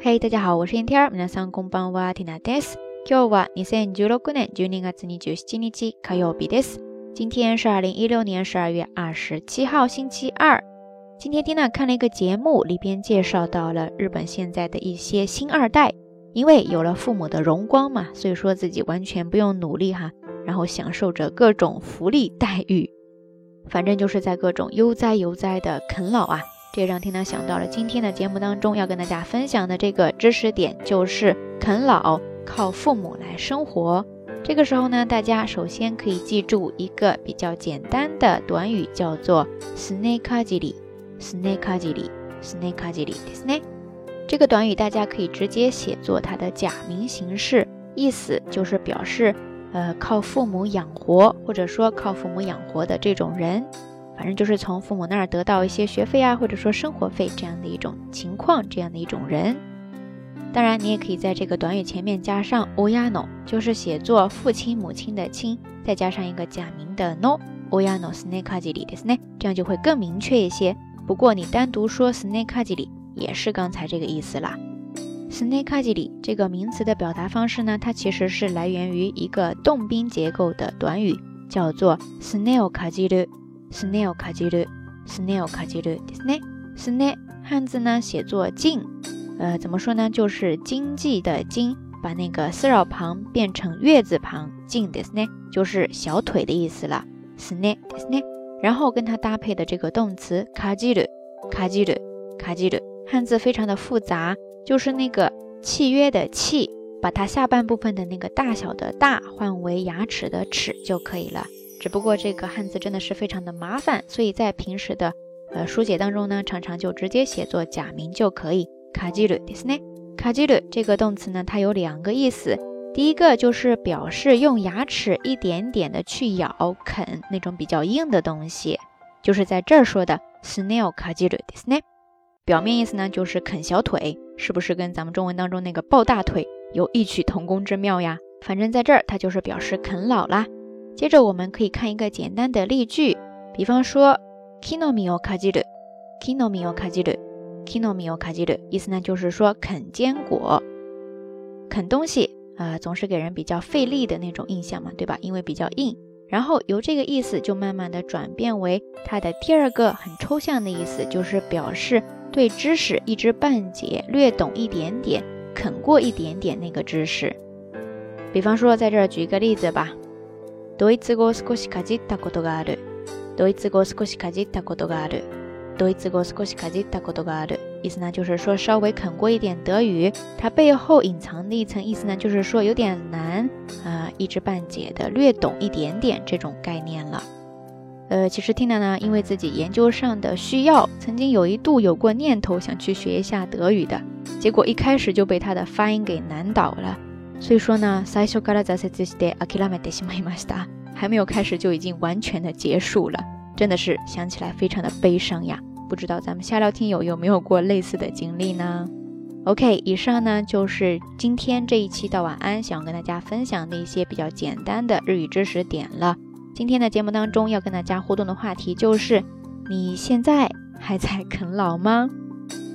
嘿，大家好，我是天儿。皆さんこんばんは、ティナです。今日は二千十六年十二月二十七日火曜日です。今天是二零一六年十二月二十七号，星期二。今天蒂娜看了一个节目，里边介绍到了日本现在的一些新二代，因为有了父母的荣光嘛，所以说自己完全不用努力哈，然后享受着各种福利待遇，反正就是在各种悠哉悠哉的啃老啊。 这让缇娜想到了今天的节目当中要跟大家分享的这个知识点，就是啃老靠父母来生活。这个时候呢，大家首先可以记住一个比较简单的短语，叫做 “snakajiri”。snakajiri，snakajiri，ですね。这个短语大家可以直接写作它的假名形式，意思就是表示呃靠父母养活，或者说靠父母养活的这种人。 反正就是从父母那儿得到一些学费啊，或者说生活费这样的一种情况，这样的一种人。当然，你也可以在这个短语前面加上 oyano，就是写作父亲、母亲的亲，再加上一个假名的 no，oyano snakajiri ですね，这样就会更明确一些。不过你单独说 snakajiri 也是刚才这个意思啦。snakajiri 这个名词的表达方式呢，它其实是来源于一个动宾结构的短语，叫做 snailkajiru。snail 卡吉鲁，snail 卡吉鲁ですね。snail 汉字呢写作进，呃，怎么说呢？就是经济的经，把那个丝绕旁变成月字旁，进ですね，就是小腿的意思了。snail ですね。然后跟它搭配的这个动词卡吉鲁，卡吉鲁，卡吉鲁，汉字非常的复杂，就是那个契约的契，把它下半部分的那个大小的大换为牙齿的齿就可以了。 只不过这个汉字真的是非常的麻烦，所以在平时的呃书写当中呢，常常就直接写作假名就可以。卡吉鲁ですね。卡吉鲁这个动词呢，它有两个意思。第一个就是表示用牙齿一点点的去咬啃那种比较硬的东西，就是在这儿说的 snail 卡吉鲁ですね。表面意思呢就是啃小腿，是不是跟咱们中文当中那个抱大腿有异曲同工之妙呀？反正在这儿它就是表示啃老啦。 接着我们可以看一个简单的例句，比方说，kinomi o kajiru，kinomi o kajiru，kinomi o kajiru，意思呢就是说啃坚果，啃东西啊，总是给人比较费力的那种印象嘛，对吧？因为比较硬。然后由这个意思就慢慢的转变为它的第二个很抽象的意思，就是表示对知识一知半解，略懂一点点，啃过一点点那个知识。比方说，在这儿举一个例子吧。ドイツ語少しかじったことがある。ドイツ語少しかじったことがある。ドイツ語少しかじったことがある。意思呢，就是说稍微啃过一点德语。它背后隐藏的一层意思呢，就是说有点难啊，一知半解的，略懂一点点这种概念了。呃，其实 Tina 呢，因为自己研究上的需要，曾經有一度有过念头想去学一下德语的，结果一开始就被它的发音给难倒了。 所以说呢，最初から挫折して諦めてしまいました。还没有开始就已经完全的结束了，真的是想起来非常的悲伤呀。不知道咱们下聊听友有没有过类似的经历呢？OK，以上呢就是今天这一期的晚安，想跟大家分享的一些比较简单的日语知识点了。今天的节目当中要跟大家互动的话题就是：你现在还在啃老吗？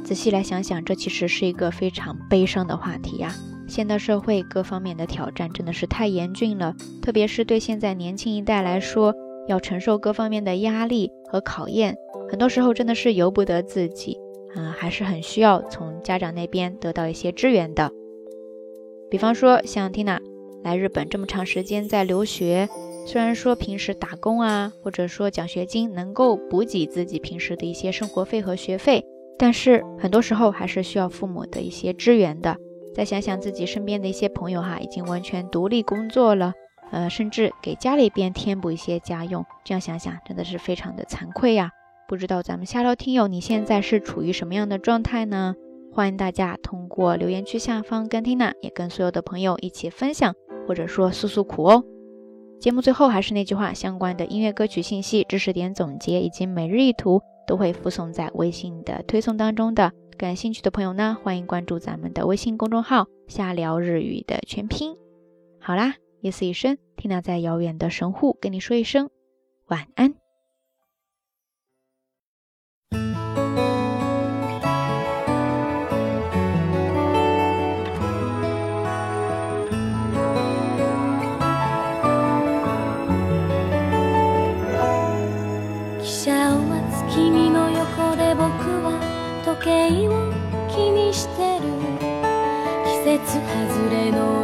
仔细来想想，这其实是一个非常悲伤的话题呀。 现代社会各方面的挑战真的是太严峻了，特别是对现在年轻一代来说，要承受各方面的压力和考验，很多时候真的是由不得自己啊，还是很需要从家长那边得到一些支援的。比方说像 Tina 来日本这么长时间在留学，虽然说平时打工啊，或者说奖学金能够补给自己平时的一些生活费和学费，但是很多时候还是需要父母的一些支援的。再想想自己身边的一些朋友哈，已经完全独立工作了，呃，甚至给家里边填补一些家用，这样想想真的是非常的惭愧呀。不知道咱们下聊听友你现在是处于什么样的状态呢？欢迎大家通过留言区下方跟 Tina 也跟所有的朋友一起分享，或者说诉诉苦哦。节目最后还是那句话，相关的音乐歌曲信息、知识点总结以及每日一图都会附送在微信的推送当中的。感兴趣的朋友呢，欢迎关注咱们的微信公众号“瞎聊日语”的全拼。好啦，夜色已深，听娜在遥远的神户跟你说一声晚安。別外れの